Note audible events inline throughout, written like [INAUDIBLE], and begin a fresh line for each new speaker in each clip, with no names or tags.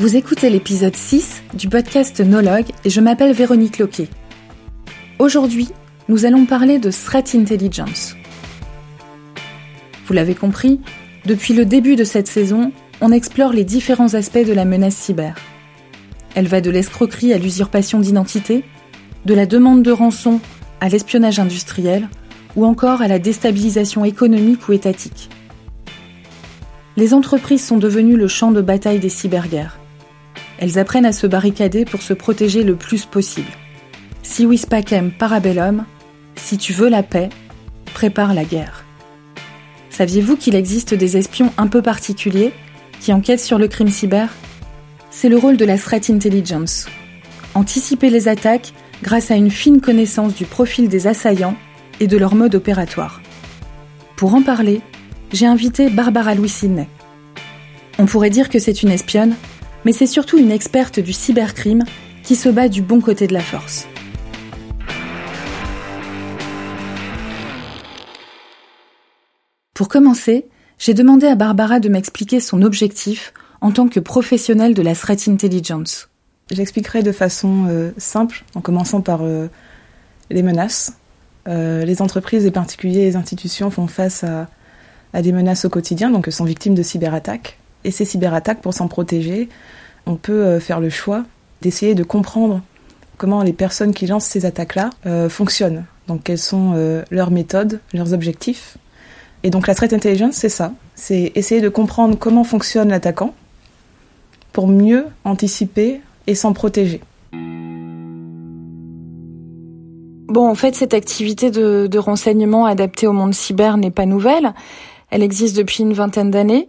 Vous écoutez l'épisode 6 du podcast Nologue et je m'appelle Véronique Loquet. Aujourd'hui, nous allons parler de Threat Intelligence. Vous l'avez compris, depuis le début de cette saison, on explore les différents aspects de la menace cyber. Elle va de l'escroquerie à l'usurpation d'identité, de la demande de rançon à l'espionnage industriel, ou encore à la déstabilisation économique ou étatique. Les entreprises sont devenues le champ de bataille des cyberguerres. Elles apprennent à se barricader pour se protéger le plus possible. Si Wispacem parabellum, si tu veux la paix, prépare la guerre. Saviez-vous qu'il existe des espions un peu particuliers qui enquêtent sur le crime cyber? C'est le rôle de la threat intelligence. Anticiper les attaques grâce à une fine connaissance du profil des assaillants et de leur mode opératoire. Pour en parler, j'ai invité Barbara Louis Sidney. On pourrait dire que c'est une espionne, mais c'est surtout une experte du cybercrime qui se bat du bon côté de la force. Pour commencer, j'ai demandé à Barbara de m'expliquer son objectif en tant que professionnelle de la threat intelligence.
J'expliquerai de façon euh, simple, en commençant par euh, les menaces. Euh, les entreprises, les particuliers, les institutions font face à, à des menaces au quotidien, donc sont victimes de cyberattaques. Et ces cyberattaques, pour s'en protéger, on peut euh, faire le choix d'essayer de comprendre comment les personnes qui lancent ces attaques-là euh, fonctionnent. Donc quelles sont euh, leurs méthodes, leurs objectifs. Et donc la threat intelligence, c'est ça. C'est essayer de comprendre comment fonctionne l'attaquant pour mieux anticiper et s'en protéger.
Bon, en fait, cette activité de, de renseignement adaptée au monde cyber n'est pas nouvelle. Elle existe depuis une vingtaine d'années.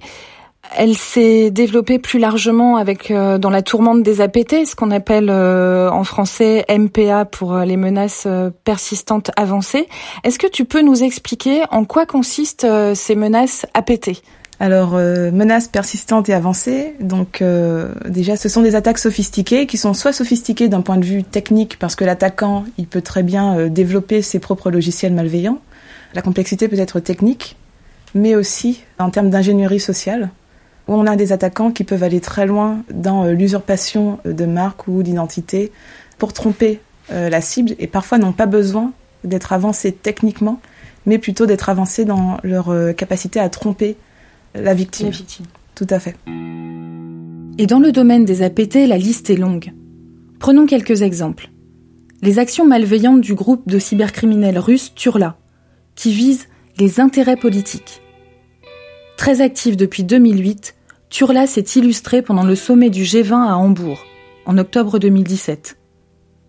Elle s'est développée plus largement avec euh, dans la tourmente des APT, ce qu'on appelle euh, en français MPA pour euh, les menaces euh, persistantes avancées. Est-ce que tu peux nous expliquer en quoi consistent euh, ces menaces APT
Alors, euh, menaces persistantes et avancées, donc euh, déjà ce sont des attaques sophistiquées qui sont soit sophistiquées d'un point de vue technique parce que l'attaquant, il peut très bien développer ses propres logiciels malveillants. La complexité peut être technique, mais aussi en termes d'ingénierie sociale où on a des attaquants qui peuvent aller très loin dans euh, l'usurpation de marques ou d'identité pour tromper euh, la cible et parfois n'ont pas besoin d'être avancés techniquement, mais plutôt d'être avancés dans leur euh, capacité à tromper la victime. Tout à fait.
Et dans le domaine des APT, la liste est longue. Prenons quelques exemples. Les actions malveillantes du groupe de cybercriminels russes Turla, qui visent les intérêts politiques. Très actif depuis 2008, Turla s'est illustré pendant le sommet du G20 à Hambourg, en octobre 2017.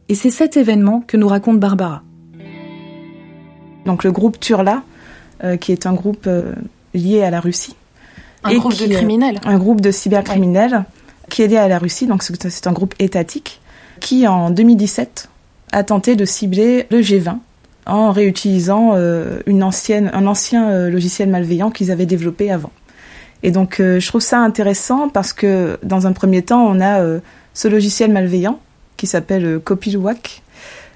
Et c'est cet événement que nous raconte Barbara.
Donc le groupe Turla, euh, qui est un groupe euh, lié à la Russie.
Un
Et
groupe de criminels.
un groupe de cybercriminels qui est lié à la Russie, donc c'est c'est un groupe étatique, qui en 2017 a tenté de cibler le G20 en réutilisant euh, une ancienne, un ancien euh, logiciel malveillant qu'ils avaient développé avant. Et donc euh, je trouve ça intéressant parce que dans un premier temps, on a euh, ce logiciel malveillant qui s'appelle euh, Copilwack,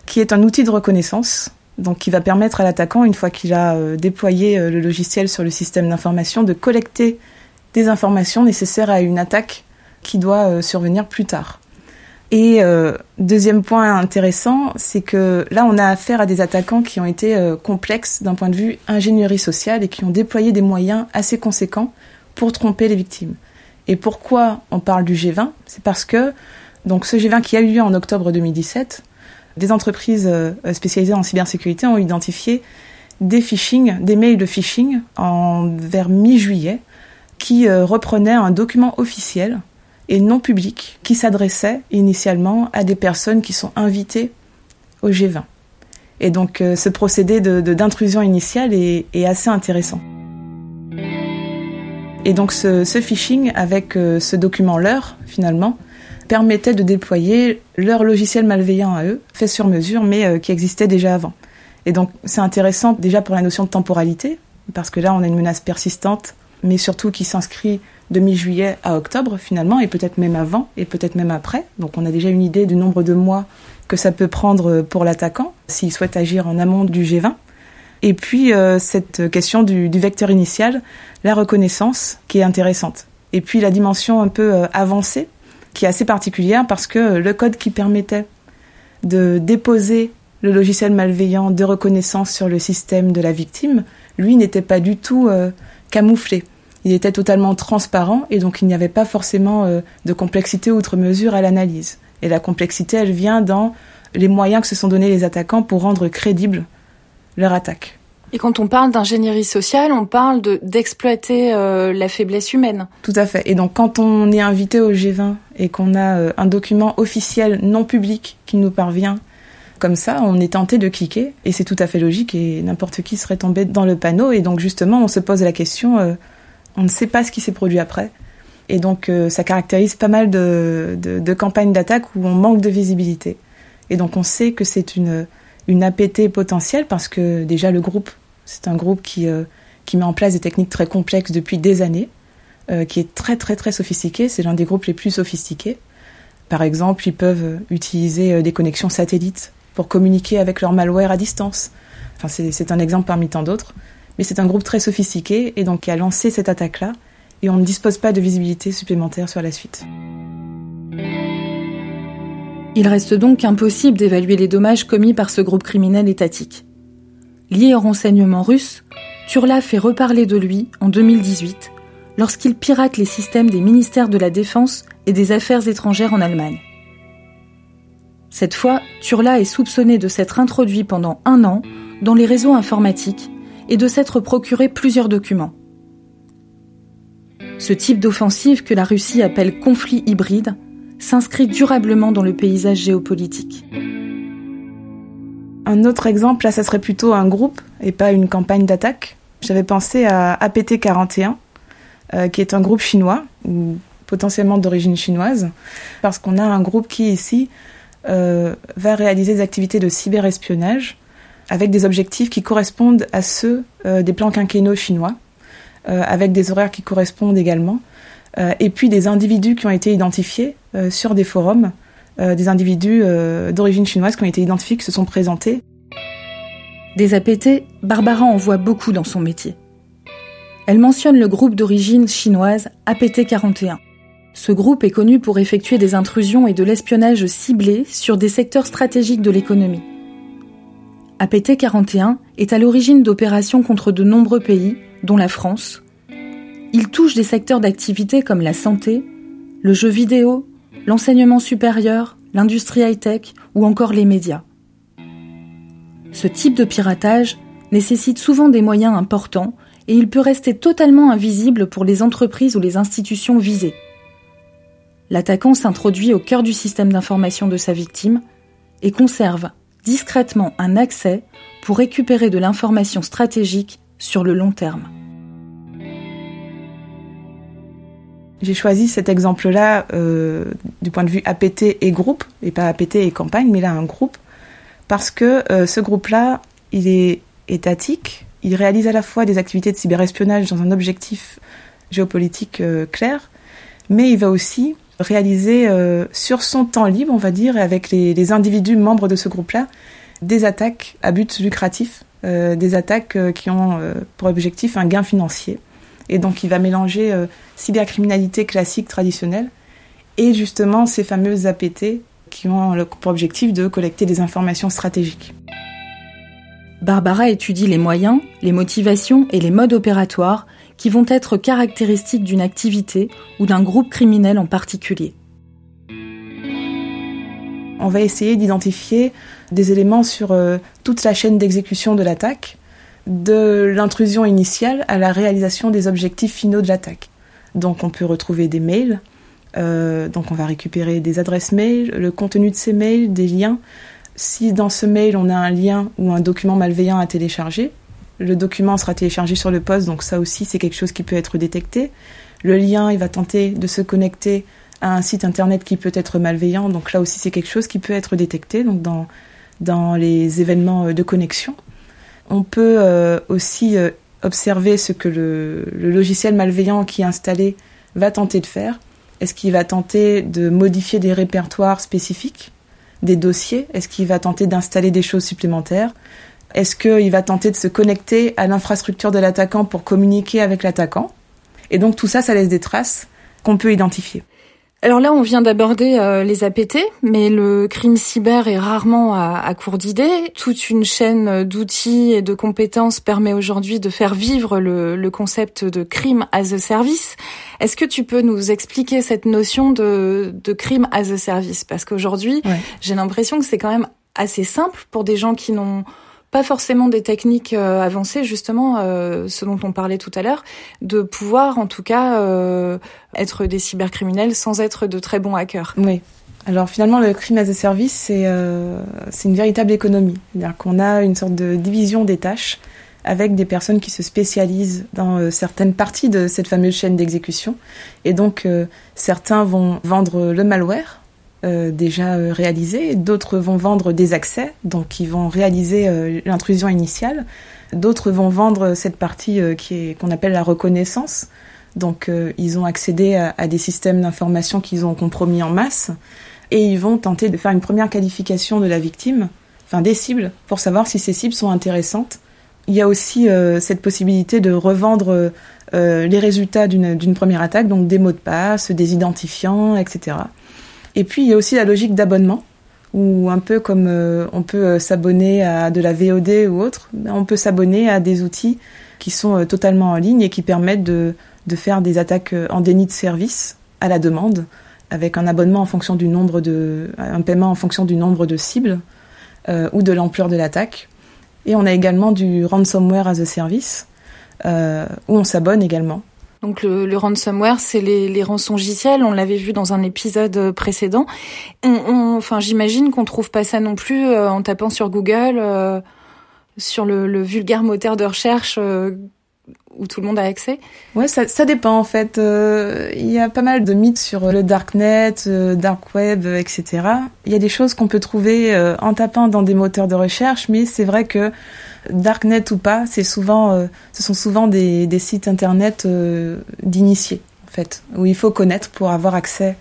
qui est un outil de reconnaissance, donc qui va permettre à l'attaquant, une fois qu'il a déployé le logiciel sur le système d'information, de collecter des informations nécessaires à une attaque qui doit survenir plus tard. Et deuxième point intéressant, c'est que là, on a affaire à des attaquants qui ont été complexes d'un point de vue ingénierie sociale et qui ont déployé des moyens assez conséquents pour tromper les victimes. Et pourquoi on parle du G20 C'est parce que donc ce G20 qui a eu lieu en octobre 2017, des entreprises euh, spécialisées en cybersécurité ont identifié des phishing, des mails de phishing en vers mi-juillet qui euh, reprenaient un document officiel et non public qui s'adressait initialement à des personnes qui sont invitées au G20. Et donc euh, ce procédé d'intrusion initiale est assez intéressant. Et donc ce, phishing avec euh, ce document leur finalement permettait de déployer leur logiciel malveillant à eux, fait sur mesure, mais euh, qui existait déjà avant. Et donc c'est intéressant déjà pour la notion de temporalité, parce que là on a une menace persistante, mais surtout qui s'inscrit de mi-juillet à octobre finalement, et peut-être même avant, et peut-être même après. Donc on a déjà une idée du nombre de mois que ça peut prendre pour l'attaquant, s'il souhaite agir en amont du G20. Et puis euh, cette question du, vecteur initial, la reconnaissance, qui est intéressante. Et puis la dimension un peu euh, avancée, qui est assez particulière parce que le code qui permettait de déposer le logiciel malveillant de reconnaissance sur le système de la victime, lui n'était pas du tout euh, camouflé. Il était totalement transparent et donc il n'y avait pas forcément euh, de complexité outre mesure à l'analyse. Et la complexité, elle vient dans les moyens que se sont donnés les attaquants pour rendre crédible leur attaque.
Et quand on parle d'ingénierie sociale, on parle de d'exploiter euh, la faiblesse humaine.
Tout à fait. Et donc quand on est invité au G20 et qu'on a un document officiel non public qui nous parvient comme ça, on est tenté de cliquer et c'est tout à fait logique et n'importe qui serait tombé dans le panneau et donc justement on se pose la question, euh, on ne sait pas ce qui s'est produit après et donc euh, ça caractérise pas mal de, de, campagnes d'attaque où on manque de visibilité et donc on sait que c'est une, une APT potentielle parce que déjà le groupe, c'est un groupe qui, euh, qui met en place des techniques très complexes depuis des années, qui est très très très sophistiqué, c'est l'un des groupes les plus sophistiqués. Par exemple, ils peuvent utiliser des connexions satellites pour communiquer avec leur malware à distance. Enfin, c'est un exemple parmi tant d'autres. Mais c'est un groupe très sophistiqué et donc qui a lancé cette attaque-là et on ne dispose pas de visibilité supplémentaire sur la suite.
Il reste donc impossible d'évaluer les dommages commis par ce groupe criminel étatique. Lié au renseignement russe, Turla fait reparler de lui en 2018 lorsqu'il pirate les systèmes des ministères de la Défense et des Affaires étrangères en Allemagne. Cette fois, Turla est soupçonné de s'être introduit pendant un an dans les réseaux informatiques et de s'être procuré plusieurs documents. Ce type d'offensive que la Russie appelle conflit hybride s'inscrit durablement dans le paysage géopolitique.
Un autre exemple, là, ça serait plutôt un groupe et pas une campagne d'attaque. J'avais pensé à APT41, euh, qui est un groupe chinois, ou potentiellement d'origine chinoise, parce qu'on a un groupe qui ici euh, va réaliser des activités de cyberespionnage avec des objectifs qui correspondent à ceux euh, des plans quinquennaux chinois, avec des horaires qui correspondent également, et puis des individus qui ont été identifiés sur des forums, des individus d'origine chinoise qui ont été identifiés, qui se sont présentés.
Des APT, Barbara en voit beaucoup dans son métier. Elle mentionne le groupe d'origine chinoise APT 41. Ce groupe est connu pour effectuer des intrusions et de l'espionnage ciblé sur des secteurs stratégiques de l'économie. APT 41 est à l'origine d'opérations contre de nombreux pays, dont la France. Il touche des secteurs d'activité comme la santé, le jeu vidéo, l'enseignement supérieur, l'industrie high-tech ou encore les médias. Ce type de piratage nécessite souvent des moyens importants et il peut rester totalement invisible pour les entreprises ou les institutions visées l'attaquant s'introduit au cœur du système d'information de sa victime et conserve discrètement un accès pour récupérer de l'information stratégique sur le long terme.
J'ai choisi cet exemple-là euh, du point de vue APT et groupe, et pas APT et campagne, mais là un groupe, parce que euh, ce groupe-là, il est étatique, il réalise à la fois des activités de cyberespionnage dans un objectif géopolitique euh, clair, mais il va aussi réaliser sur son temps libre, on va dire, avec les, individus membres de ce groupe-là, des attaques à but lucratif, des attaques qui ont pour objectif un gain financier. Et donc il va mélanger cybercriminalité classique traditionnelle et justement ces fameuses APT qui ont pour objectif de collecter des informations stratégiques.
Barbara étudie les moyens, les motivations et les modes opératoires qui vont être caractéristiques d'une activité ou d'un groupe criminel en particulier.
On va essayer d'identifier des éléments sur euh, toute la chaîne d'exécution de l'attaque, de l'intrusion initiale à la réalisation des objectifs finaux de l'attaque. Donc on peut retrouver des mails, euh, donc on va récupérer des adresses mail, le contenu de ces mails, des liens. Si dans ce mail on a un lien ou un document malveillant à télécharger, le document sera téléchargé sur le poste, donc ça aussi c'est quelque chose qui peut être détecté. Le lien, il va tenter de se connecter à un site internet qui peut être malveillant, donc là aussi c'est quelque chose qui peut être détecté donc dans, dans les événements euh, de connexion. On peut euh, aussi euh, observer ce que le, le, logiciel malveillant qui est installé va tenter de faire. Est-ce qu'il va tenter de modifier des répertoires spécifiques, des dossiers? Est-ce qu'il va tenter d'installer des choses supplémentaires? Est-ce qu'il va tenter de se connecter à l'infrastructure de l'attaquant pour communiquer avec l'attaquant? Et donc tout ça, ça laisse des traces qu'on peut identifier.
Alors là, on vient d'aborder euh, les APT, mais le crime cyber est rarement à, court d'idées. Toute une chaîne d'outils et de compétences permet aujourd'hui de faire vivre le, concept de crime as a service. Est-ce que tu peux nous expliquer cette notion de, de crime as a service? Parce qu'aujourd'hui, j'ai l'impression que c'est quand même assez simple pour des gens qui n'ont pas forcément des techniques euh, avancées, justement, euh, ce dont on parlait tout à l'heure, de pouvoir en tout cas euh, être des cybercriminels sans être de très bons hackers.
Oui. Alors finalement, le crime as a service, c'est c'est une véritable économie. C'est-à-dire qu'on a une sorte de division des tâches avec des personnes qui se spécialisent dans certaines parties de cette fameuse chaîne d'exécution. Et donc, certains vont vendre le malware, euh, déjà euh, réalisés, d'autres vont vendre des accès, donc ils vont réaliser euh, l'intrusion initiale, d'autres vont vendre cette partie qui est qu'on appelle la reconnaissance, donc ils ont accédé à, des systèmes d'information qu'ils ont compromis en masse, et ils vont tenter de faire une première qualification de la victime, enfin des cibles, pour savoir si ces cibles sont intéressantes. Il y a aussi cette possibilité de revendre les résultats d'une première attaque, donc des mots de passe, des identifiants, etc. Et puis il y a aussi la logique d'abonnement, où un peu comme euh, on peut euh, s'abonner à de la VOD ou autre, ben, on peut s'abonner à des outils qui sont euh, totalement en ligne et qui permettent de, de faire des attaques en déni de service à la demande, avec un abonnement en fonction du nombre de, un paiement en fonction du nombre de cibles ou de l'ampleur de l'attaque. Et on a également du ransomware as a service, où on s'abonne également
donc le, ransomware, c'est les, les rançongiciels. On l'avait vu dans un épisode précédent. enfin, j'imagine qu'on trouve pas ça non plus euh, en tapant sur Google, euh, sur le, vulgaire moteur de recherche euh, où tout le monde a accès.
Ouais, ça, ça dépend en fait. Il y a pas mal de mythes sur le darknet, dark web, etc. Il y a des choses qu'on peut trouver en tapant dans des moteurs de recherche, mais c'est vrai que darknet ou pas, c'est souvent, euh, ce sont souvent des, sites internet euh, d'initiés, en fait, où il faut connaître pour avoir accès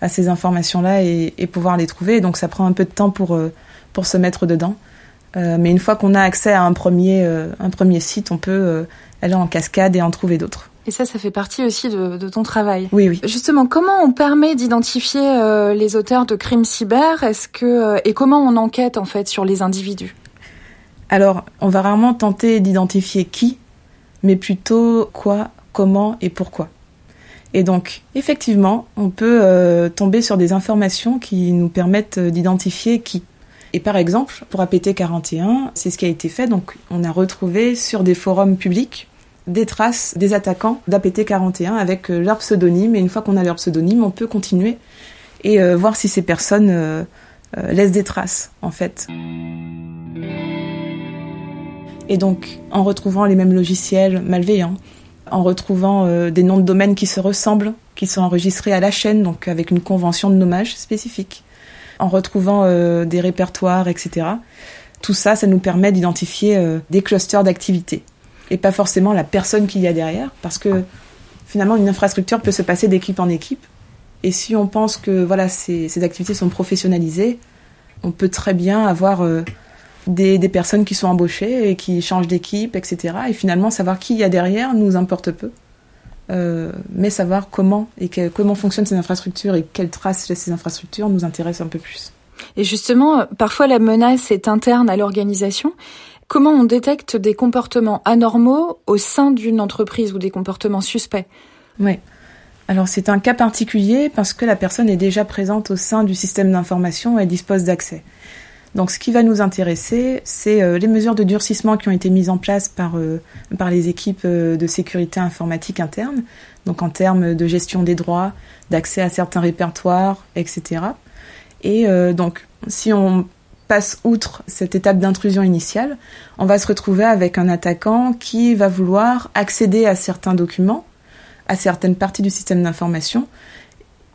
à ces informations-là et, pouvoir les trouver. Donc ça prend un peu de temps pour, euh, pour se mettre dedans. mais une fois qu'on a accès à un premier, un premier site, on peut aller en cascade et en trouver d'autres.
Et ça, ça fait partie aussi de, de, ton travail.
Oui, oui.
Justement, comment on permet d'identifier les auteurs de crimes cyber? Est-ce que et comment on enquête en fait sur les individus?
Alors, on va rarement tenter d'identifier qui, mais plutôt quoi, comment et pourquoi. Et donc, effectivement, on peut euh, tomber sur des informations qui nous permettent euh, d'identifier qui. Et par exemple, pour APT41, c'est ce qui a été fait. Donc, on a retrouvé sur des forums publics des traces des attaquants d'APT41 avec euh, leur pseudonyme. Et une fois qu'on a leur pseudonyme, on peut continuer et voir si ces personnes laissent des traces, en fait. Et donc, en retrouvant les mêmes logiciels malveillants, en retrouvant euh, des noms de domaines qui se ressemblent, qui sont enregistrés à la chaîne, donc avec une convention de nommage spécifique, en retrouvant euh, des répertoires, etc. Tout ça, ça nous permet d'identifier euh, des clusters d'activités et pas forcément la personne qu'il y a derrière, parce que finalement, une infrastructure peut se passer d'équipe en équipe. Et si on pense que voilà, ces, ces activités sont professionnalisées, on peut très bien avoir des, personnes qui sont embauchées et qui changent d'équipe, etc. Et finalement, savoir qui il y a derrière nous importe peu. Euh, mais savoir comment et comment fonctionnent ces infrastructures et quelles traces laissent ces infrastructures nous intéresse un peu plus.
Et justement, parfois la menace est interne à l'organisation. Comment on détecte des comportements anormaux au sein d'une entreprise ou des comportements suspects?
Oui. Alors c'est un cas particulier parce que la personne est déjà présente au sein du système d'information et dispose d'accès. Donc ce qui va nous intéresser, c'est euh, les mesures de durcissement qui ont été mises en place par, euh, par les équipes euh, de sécurité informatique interne, donc en termes de gestion des droits, d'accès à certains répertoires, etc. Et donc si on passe outre cette étape d'intrusion initiale, on va se retrouver avec un attaquant qui va vouloir accéder à certains documents, à certaines parties du système d'information,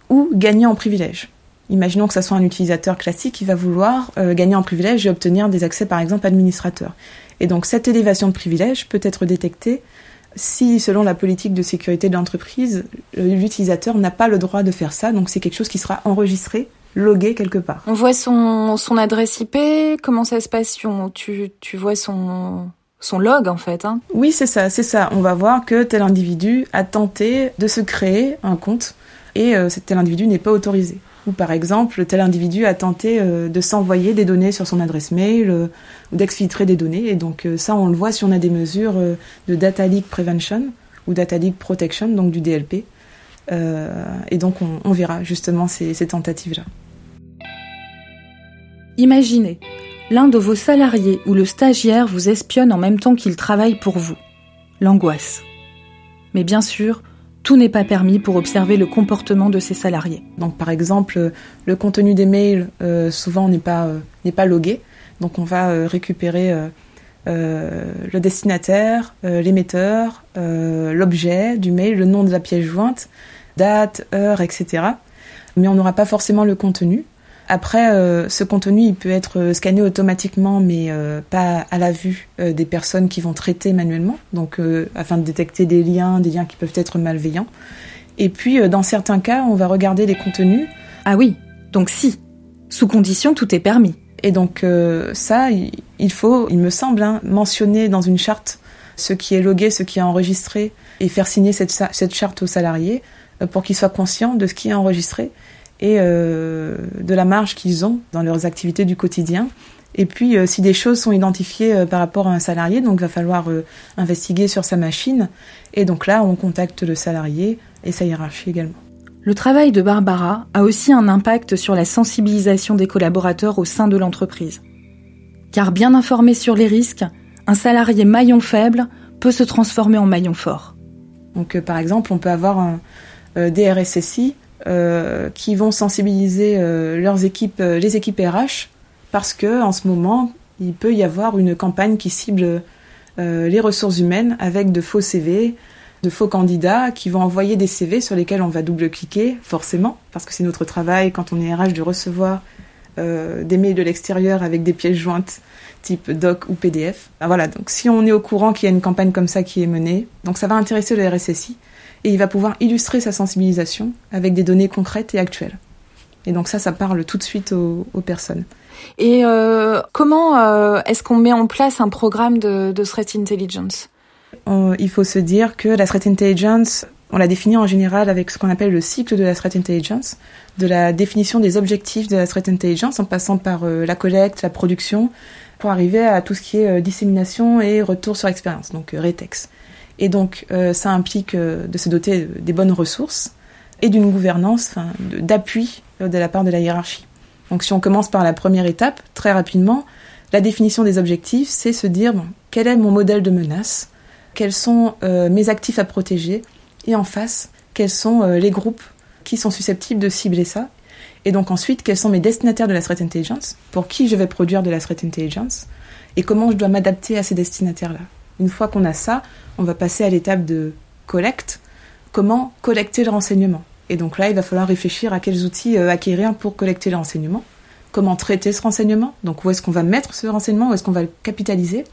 ou gagner en privilège. Imaginons que ce soit un utilisateur classique qui va vouloir euh, gagner en privilège et obtenir des accès par exemple administrateurs. Et donc cette élévation de privilège peut être détectée si, selon la politique de sécurité de l'entreprise, l'utilisateur n'a pas le droit de faire ça. Donc c'est quelque chose qui sera enregistré, logué quelque part.
On voit son, son adresse IP, comment ça se passe tu, tu vois son, son log en fait. Hein?
Oui, c'est ça, c'est ça. On va voir que tel individu a tenté de se créer un compte et tel individu n'est pas autorisé. Ou par exemple, tel individu a tenté de s'envoyer des données sur son adresse mail ou d'exfiltrer des données. Et donc ça, on le voit si on a des mesures de Data Leak Prevention ou Data Leak Protection, donc du DLP. et donc on, verra justement ces tentatives-là.
Imaginez, l'un de vos salariés ou le stagiaire vous espionne en même temps qu'il travaille pour vous. L'angoisse. Mais bien sûr, tout n'est pas permis pour observer le comportement de ses salariés.
Donc par exemple, le contenu des mails euh, souvent n'est pas, euh, pas logué. Donc on va euh, récupérer le destinataire, l'émetteur, l'objet du mail, le nom de la pièce jointe, date, heure, etc. Mais on n'aura pas forcément le contenu. Après, euh, ce contenu, il peut être euh, scanné automatiquement, mais euh, pas à la vue des personnes qui vont traiter manuellement, donc afin de détecter des liens, des liens qui peuvent être malveillants. Et puis, dans certains cas, on va regarder les contenus.
Ah oui, donc si, sous condition, tout est permis.
Et donc ça, il faut, il me semble, hein, mentionner dans une charte ce qui est logué, ce qui est enregistré, et faire signer cette, cette charte aux salariés pour qu'ils soient conscients de ce qui est enregistré et euh, de la marge qu'ils ont dans leurs activités du quotidien. Et puis, euh, si des choses sont identifiées euh, par rapport à un salarié, donc il va falloir investiguer sur sa machine. Et donc là, on contacte le salarié et sa hiérarchie également.
Le travail de Barbara a aussi un impact sur la sensibilisation des collaborateurs au sein de l'entreprise. Car bien informé sur les risques, un salarié maillon faible peut se transformer en maillon fort.
Donc par exemple, on peut avoir un DRSSI euh, qui vont sensibiliser euh, leurs équipes, euh, les équipes RH, parce que en ce moment, il peut y avoir une campagne qui cible les ressources humaines avec de faux CV, de faux candidats qui vont envoyer des CV sur lesquels on va double-cliquer, forcément, parce que c'est notre travail quand on est RH de recevoir des mails de l'extérieur avec des pièces jointes type doc ou PDF. voilà, donc si on est au courant qu'il y a une campagne comme ça qui est menée, donc ça va intéresser le RSSI et il va pouvoir illustrer sa sensibilisation avec des données concrètes et actuelles. Et donc ça, ça parle tout de suite aux, personnes.
Et euh, comment euh, est-ce qu'on met en place un programme de, de threat intelligence?
Il faut se dire que la threat intelligence, on la définit en général avec ce qu'on appelle le cycle de la threat intelligence, de la définition des objectifs de la threat intelligence en passant par euh, la collecte, la production, pour arriver à tout ce qui est dissémination et retour sur expérience, donc RETEX. Et donc, euh, ça implique euh, de se doter des bonnes ressources et d'une gouvernance, d'appui euh, de la part de la hiérarchie. Donc, si on commence par la première étape, très rapidement, la définition des objectifs, c'est se dire quel est mon modèle de menace, quels sont mes actifs à protéger, et en face, quels sont les groupes qui sont susceptibles de cibler ça. Et donc ensuite, quels sont mes destinataires de la threat intelligence, pour qui je vais produire de la threat intelligence, et comment je dois m'adapter à ces destinataires-là. Une fois qu'on a ça, on va passer à l'étape de collecte. Comment collecter le renseignement? Et donc là, il va falloir réfléchir à quels outils euh, acquérir pour collecter le renseignement. Comment traiter ce renseignement? Donc où est-ce qu'on va mettre ce renseignement? Où est-ce qu'on va le capitaliser?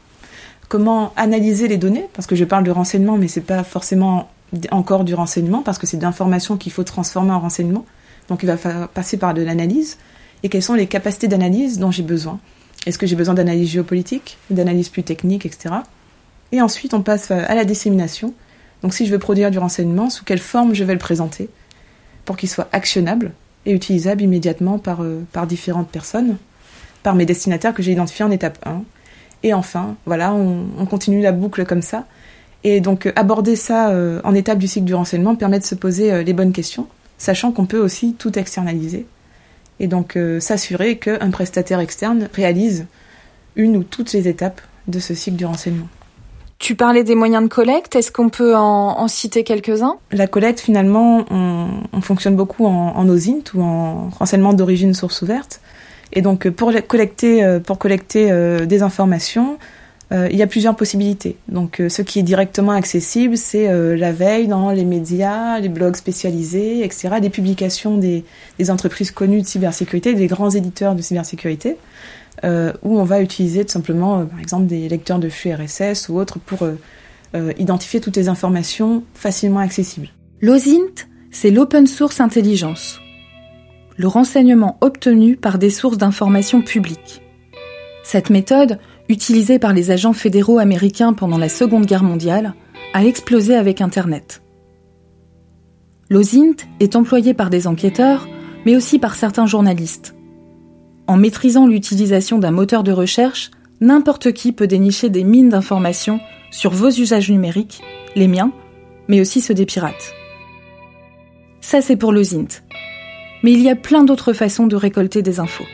Comment analyser les données? Parce que je parle de renseignement, mais c'est pas forcément encore du renseignement, parce que c'est de l'information qu'il faut transformer en renseignement. Donc il va falloir passer par de l'analyse. Et quelles sont les capacités d'analyse dont j'ai besoin? Est-ce que j'ai besoin d'analyse géopolitique, d'analyse plus technique, etc. Et ensuite, on passe à la dissémination. Donc si je veux produire du renseignement, sous quelle forme je vais le présenter pour qu'il soit actionnable et utilisable immédiatement par, euh, par différentes personnes, par mes destinataires que j'ai identifiés en étape 1. Et enfin, voilà, on, continue la boucle comme ça. Et donc euh, aborder ça euh, en étape du cycle du renseignement permet de se poser les bonnes questions, sachant qu'on peut aussi tout externaliser. Et donc s'assurer qu'un prestataire externe réalise une ou toutes les étapes de ce cycle du renseignement.
Tu parlais des moyens de collecte, est-ce qu'on peut en, citer quelques-uns?
La collecte, finalement, on, fonctionne beaucoup en, en OSINT ou en renseignement d'origine source ouverte. Et donc, pour collecter, euh, pour collecter euh, des informations, euh, il y a plusieurs possibilités. Donc, ce qui est directement accessible, c'est la veille dans les médias, les blogs spécialisés, etc., des publications des, des entreprises connues de cybersécurité, des grands éditeurs de cybersécurité. Euh, où on va utiliser tout simplement, euh, par exemple, des lecteurs de flux RSS ou autres pour euh, identifier toutes les informations facilement accessibles.
L'OSINT, c'est l'Open Source Intelligence, le renseignement obtenu par des sources d'informations publiques. Cette méthode, utilisée par les agents fédéraux américains pendant la Seconde Guerre mondiale, a explosé avec Internet. L'OSINT est employé par des enquêteurs, mais aussi par certains journalistes. En maîtrisant l'utilisation d'un moteur de recherche, n'importe qui peut dénicher des mines d'informations sur vos usages numériques, les miens, mais aussi ceux des pirates. Ça, c'est pour l'OSINT. Mais il y a plein d'autres façons de récolter des infos.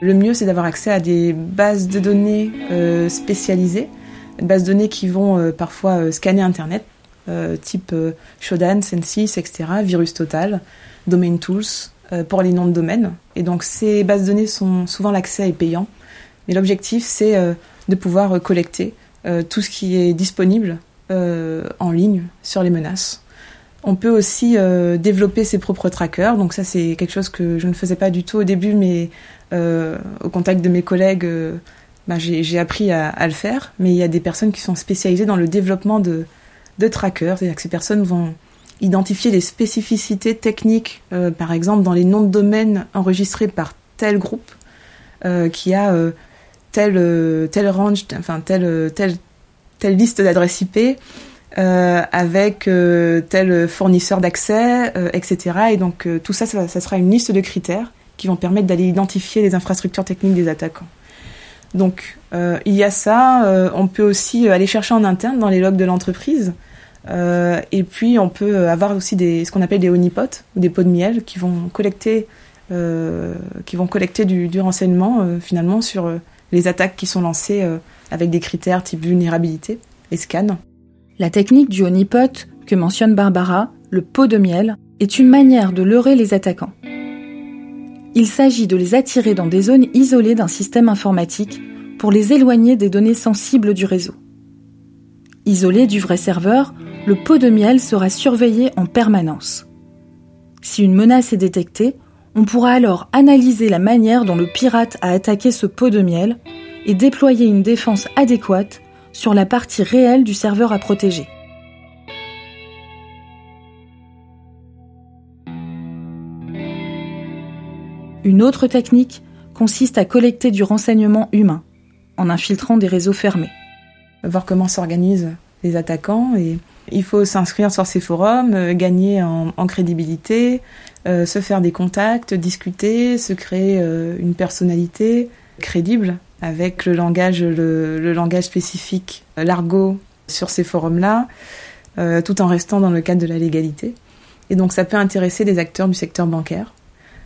Le mieux, c'est d'avoir accès à des bases de données euh, spécialisées, des bases de données qui vont euh, parfois euh, scanner Internet, type Shodan, Sensis, etc., Virus Total, Domain Tools, pour les noms de domaine. Et donc, ces bases de données sont souvent l'accès est payant. Mais l'objectif, c'est de pouvoir collecter tout ce qui est disponible en ligne sur les menaces. On peut aussi développer ses propres trackers. Donc ça, c'est quelque chose que je ne faisais pas du tout au début, mais euh, au contact de mes collègues, euh, bah, j'ai appris à, le faire. Mais il y a des personnes qui sont spécialisées dans le développement de trackers. C'est-à-dire que ces personnes vont identifier les spécificités techniques, euh, par exemple dans les noms de domaine enregistrés par tel groupe qui a tel, tel range, enfin tel, tel, telle liste d'adresses IP. avec tel fournisseur d'accès, etc. Et donc tout ça, ça, ça, sera une liste de critères qui vont permettre d'aller identifier les infrastructures techniques des attaquants. Donc euh, il y a ça, euh, on peut aussi aller chercher en interne dans les logs de l'entreprise, euh, et puis on peut avoir aussi des, ce qu'on appelle des honeypots ou des pots de miel qui vont collecter, qui vont collecter du, renseignement finalement sur les attaques qui sont lancées avec des critères type vulnérabilité et scan.
La technique du honeypot que mentionne Barbara, le pot de miel, est une manière de leurrer les attaquants. Il s'agit de les attirer dans des zones isolées d'un système informatique pour les éloigner des données sensibles du réseau. Isolé du vrai serveur, le pot de miel sera surveillé en permanence. Si une menace est détectée, on pourra alors analyser la manière dont le pirate a attaqué ce pot de miel et déployer une défense adéquate sur la partie réelle du serveur à protéger. Une autre technique consiste à collecter du renseignement humain en infiltrant des réseaux fermés.
Voir comment s'organisent les attaquants et il faut s'inscrire sur ces forums, euh, gagner en, crédibilité, euh, se faire des contacts, discuter, se créer euh, une personnalité crédible avec le langage, le langage spécifique, l'argot sur ces forums-là, tout en restant dans le cadre de la légalité. Et donc ça peut intéresser des acteurs du secteur bancaire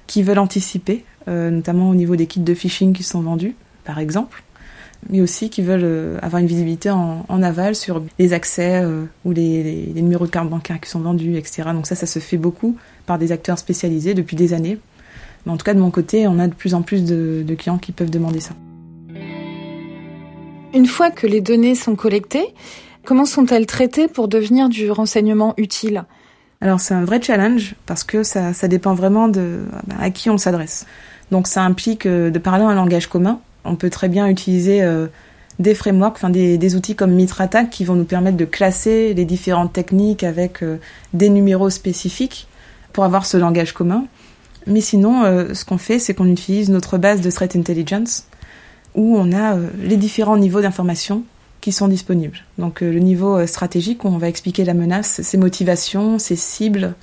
qui veulent anticiper, notamment au niveau des kits de phishing qui sont vendus, par exemple, mais aussi qui veulent euh, avoir une visibilité en, aval sur les accès euh, ou les, numéros de carte bancaire qui sont vendus, etc. Donc ça, ça se fait beaucoup par des acteurs spécialisés depuis des années. Mais en tout cas, de mon côté, on a de plus en plus de, de clients qui peuvent demander ça.
Une fois que les données sont collectées, comment sont-elles traitées pour devenir du renseignement utile?
Alors c'est un vrai challenge parce que ça, ça dépend vraiment de à qui on s'adresse. Donc ça implique euh, de parler un langage commun. On peut très bien utiliser euh, des frameworks, des, outils comme Mitrattack qui vont nous permettre de classer les différentes techniques avec euh, des numéros spécifiques pour avoir ce langage commun. Mais sinon, ce qu'on fait, c'est qu'on utilise notre base de threat intelligence où on a les différents niveaux d'information qui sont disponibles. Donc euh, le niveau euh, stratégique où on va expliquer la menace, ses motivations, ses cibles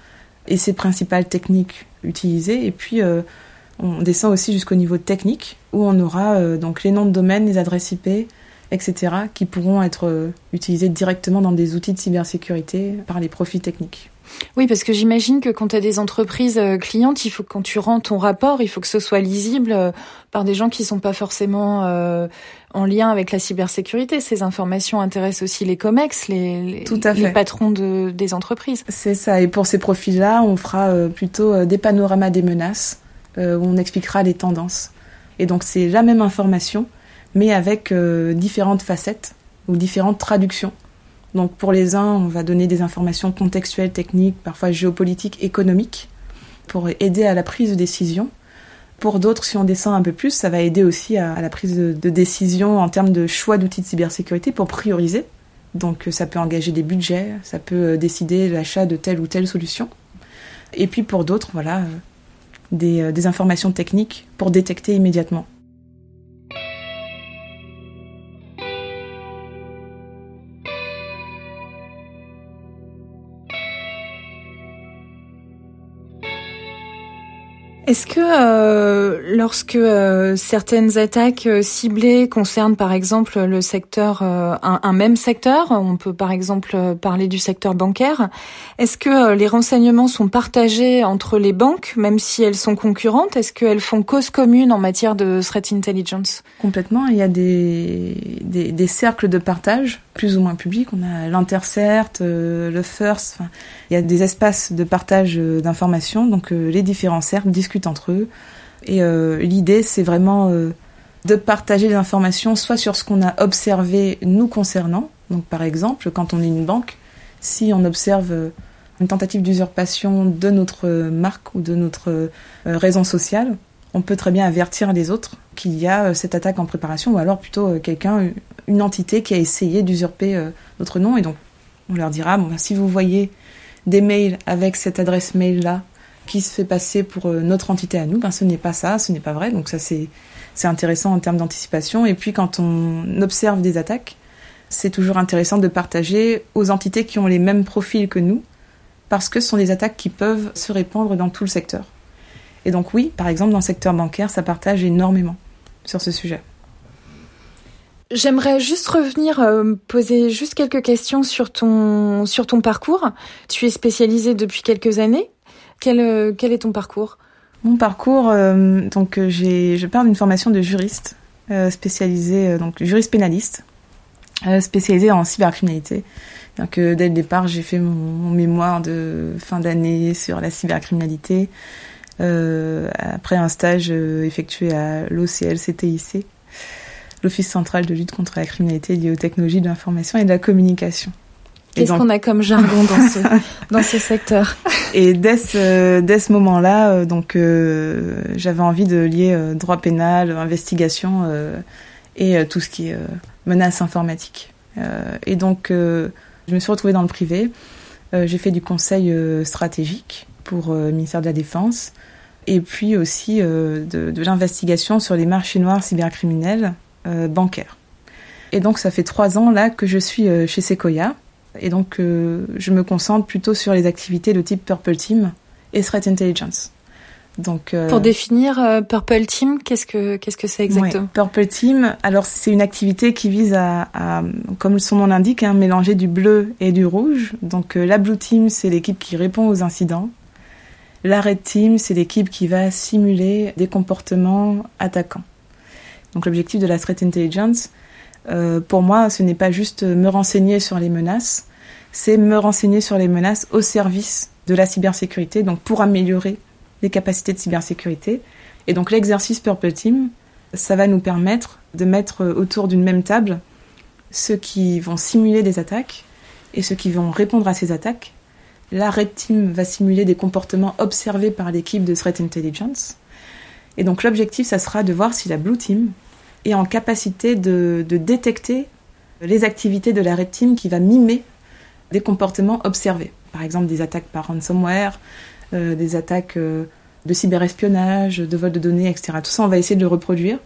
et ses principales techniques utilisées. Et puis euh, on descend aussi jusqu'au niveau technique où on aura donc les noms de domaine, les adresses IP, etc. qui pourront être utilisés directement dans des outils de cybersécurité par les profils techniques.
Oui, parce que j'imagine que quand tu as des entreprises euh, clientes, il faut que quand tu rends ton rapport, il faut que ce soit lisible euh, par des gens qui sont pas forcément euh, en lien avec la cybersécurité. Ces informations intéressent aussi les COMEX, les, les patrons de, des entreprises.
C'est ça. Et pour ces profils-là, on fera plutôt des panoramas des menaces où on expliquera les tendances. Et donc c'est la même information, mais avec différentes facettes ou différentes traductions donc pour les uns, on va donner des informations contextuelles, techniques, parfois géopolitiques, économiques, pour aider à la prise de décision. Pour d'autres, si on descend un peu plus, ça va aider aussi à, la prise de, décision en termes de choix d'outils de cybersécurité pour prioriser. Donc ça peut engager des budgets, ça peut euh, décider l'achat de telle ou telle solution. Et puis pour d'autres, voilà, euh, des, euh, des informations techniques pour détecter immédiatement.
Est-ce que euh, lorsque euh, certaines attaques euh, ciblées concernent par exemple le secteur, un, un, même secteur, on peut par exemple parler du secteur bancaire, est-ce que les renseignements sont partagés entre les banques, même si elles sont concurrentes? Est-ce qu'elles font cause commune en matière de threat intelligence?
Complètement, il y a des, des, des, cercles de partage plus ou moins publics. On a l'Intercert, le FIRST, il y a des espaces de partage d'informations, donc les différents cercles discutent entre eux. Et euh, l'idée, c'est vraiment euh, de partager des informations, soit sur ce qu'on a observé nous concernant. Donc, par exemple, quand on est une banque, si on observe euh, une tentative d'usurpation de notre marque ou de notre raison sociale, on peut très bien avertir les autres qu'il y a cette attaque en préparation, ou alors plutôt quelqu'un, une entité qui a essayé d'usurper notre nom. Et donc, on leur dira, bon, ben, si vous voyez des mails avec cette adresse mail-là qui se fait passer pour euh, notre entité à nous, ben ce n'est pas ça, ce n'est pas vrai. Donc ça c'est intéressant en termes d'anticipation. Et puis quand on observe des attaques, c'est toujours intéressant de partager aux entités qui ont les mêmes profils que nous, parce que ce sont des attaques qui peuvent se répandre dans tout le secteur. Et donc oui, par exemple dans le secteur bancaire, ça partage énormément sur ce sujet.
J'aimerais juste revenir euh, poser juste quelques questions sur ton sur ton parcours. Tu es spécialisé depuis quelques années. Quel, euh, quel est ton parcours?
Mon parcours, euh, donc j'ai, je pars d'une formation de juriste spécialisée, donc juriste pénaliste, spécialisée en cybercriminalité. Donc dès le départ, j'ai fait mon, mémoire de fin d'année sur la cybercriminalité. Après un stage effectué à l'OCL-CTIC, l'Office central de lutte contre la criminalité liée aux technologies de l'information et de la communication.
Qu'est-ce qu'on a comme jargon dans ce, [LAUGHS] dans ce secteur?
Et dès ce, dès ce moment-là, euh, donc euh, j'avais envie de lier euh, droit pénal, investigation et tout ce qui est menace informatique. et donc je me suis retrouvée dans le privé. J'ai fait du conseil stratégique pour le ministère de la Défense et puis aussi de, de l'investigation sur les marchés noirs cybercriminels bancaires. Et donc ça fait trois ans là que je suis chez Sequoia et donc, euh, je me concentre plutôt sur les activités de type Purple Team et Threat Intelligence.
Donc, euh, Pour définir euh, Purple Team, qu'est-ce que qu'est-ce que c'est exactement?
Purple Team, alors c'est une activité qui vise à, à comme son nom l'indique, hein, mélanger du bleu et du rouge. Donc la Blue Team, c'est l'équipe qui répond aux incidents. La Red Team, c'est l'équipe qui va simuler des comportements attaquants. Donc l'objectif de la Threat Intelligence, euh, pour moi, ce n'est pas juste me renseigner sur les menaces, c'est me renseigner sur les menaces au service de la cybersécurité, donc pour améliorer les capacités de cybersécurité. Et donc l'exercice Purple Team, ça va nous permettre de mettre autour d'une même table ceux qui vont simuler des attaques et ceux qui vont répondre à ces attaques. La Red Team va simuler des comportements observés par l'équipe de Threat Intelligence. Et donc l'objectif, ça sera de voir si la Blue Team est en capacité de, détecter les activités de la Red Team qui va mimer des comportements observés. Par exemple, des attaques par ransomware, euh, des attaques euh, de cyberespionnage, de vol de données, etc. Tout ça, on va essayer de le reproduire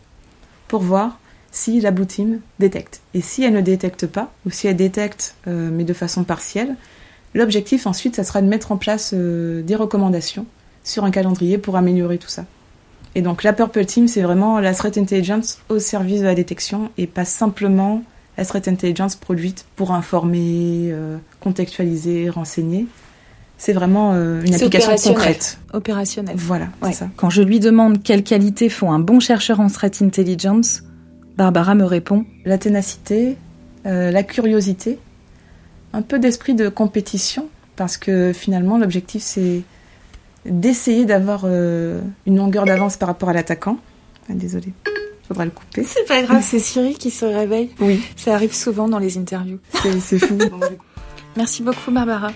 pour voir si la Blue Team détecte. Et si elle ne détecte pas, ou si elle détecte euh, mais de façon partielle, l'objectif ensuite, ça sera de mettre en place des recommandations sur un calendrier pour améliorer tout ça. Et donc la Purple Team, c'est vraiment la threat intelligence au service de la détection et pas simplement la threat intelligence produite pour informer, euh, contextualiser, renseigner. C'est vraiment euh, une application concrète.
Opérationnelle.
Voilà, c'est ça.
Quand je lui demande quelles qualités font un bon chercheur en threat intelligence, Barbara me répond
la ténacité, euh, la curiosité, un peu d'esprit de compétition, parce que finalement l'objectif c'est d'essayer d'avoir une longueur d'avance par rapport à l'attaquant. Ah, désolée faudra le couper.
C'est pas grave, [LAUGHS] c'est Siri qui se réveille.
Oui.
Ça arrive souvent dans les interviews.
C'est fou. [LAUGHS]
Merci beaucoup Barbara.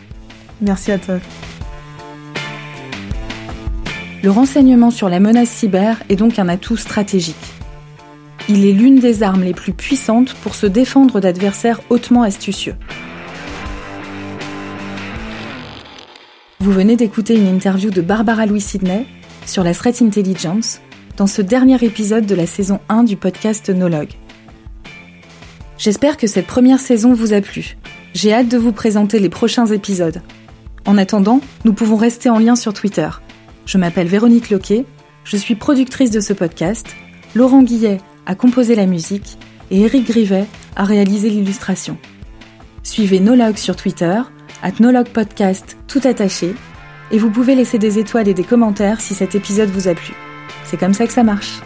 Merci à toi.
Le renseignement sur la menace cyber est donc un atout stratégique. Il est l'une des armes les plus puissantes pour se défendre d'adversaires hautement astucieux. Vous venez d'écouter une interview de Barbara Louis Sidney sur la threat intelligence dans ce dernier épisode de la saison 1 du podcast Nologue. J'espère que cette première saison vous a plu. J'ai hâte de vous présenter les prochains épisodes. En attendant, nous pouvons rester en lien sur Twitter. Je m'appelle Véronique Loquet Je suis productrice de ce podcast, Laurent Guillet a composé la musique et Eric Grivet a réalisé l'illustration. Suivez Nologue sur Twitter, at Nologue Podcast tout attaché, et vous pouvez laisser des étoiles et des commentaires si cet épisode vous a plu. C'est comme ça que ça marche.